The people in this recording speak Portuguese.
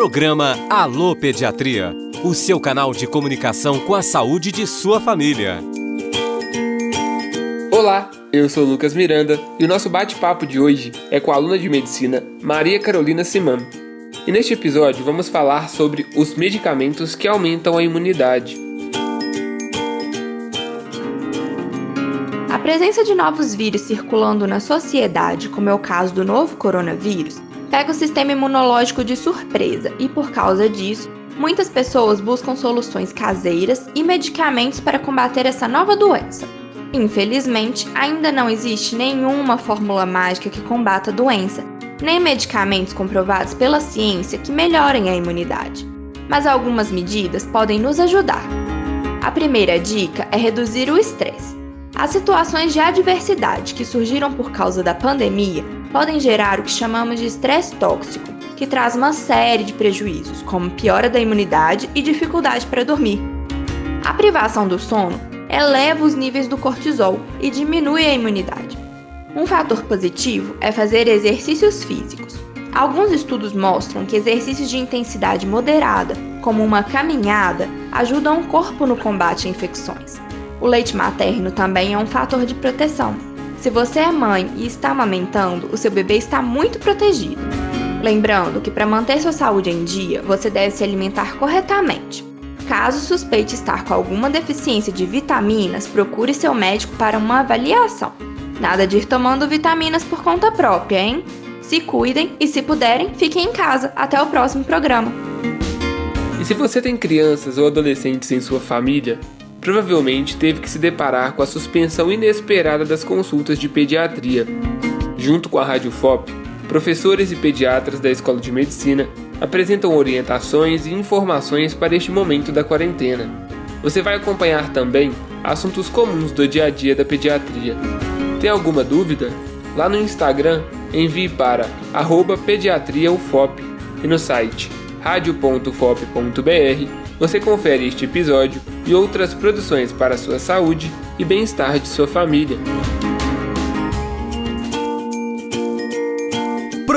Programa Alô Pediatria, o seu canal de comunicação com a saúde de sua família. Olá, eu sou Lucas Miranda e o nosso bate-papo de hoje é com a aluna de medicina Maria Carolina Simão. E neste episódio vamos falar sobre os medicamentos que aumentam a imunidade. A presença de novos vírus circulando na sociedade, como é o caso do novo coronavírus, pega o sistema imunológico de surpresa e, por causa disso, muitas pessoas buscam soluções caseiras e medicamentos para combater essa nova doença. Infelizmente, ainda não existe nenhuma fórmula mágica que combata a doença, nem medicamentos comprovados pela ciência que melhorem a imunidade. Mas algumas medidas podem nos ajudar. A primeira dica é reduzir o estresse. As situações de adversidade que surgiram por causa da pandemia podem gerar o que chamamos de estresse tóxico, que traz uma série de prejuízos, como piora da imunidade e dificuldade para dormir. A privação do sono eleva os níveis do cortisol e diminui a imunidade. Um fator positivo é fazer exercícios físicos. Alguns estudos mostram que exercícios de intensidade moderada, como uma caminhada, ajudam o corpo no combate a infecções. O leite materno também é um fator de proteção. Se você é mãe e está amamentando, o seu bebê está muito protegido. Lembrando que para manter sua saúde em dia, você deve se alimentar corretamente. Caso suspeite estar com alguma deficiência de vitaminas, procure seu médico para uma avaliação. Nada de ir tomando vitaminas por conta própria, hein? Se cuidem e, se puderem, fiquem em casa. Até o próximo programa. E se você tem crianças ou adolescentes em sua família, provavelmente teve que se deparar com a suspensão inesperada das consultas de pediatria. Junto com a Rádio FOP, professores e pediatras da Escola de Medicina apresentam orientações e informações para este momento da quarentena. Você vai acompanhar também assuntos comuns do dia a dia da pediatria. Tem alguma dúvida? Lá no Instagram, envie para pediatriaufop e no site radio.fop.br você confere este episódio e outras produções para a sua saúde e bem-estar de sua família.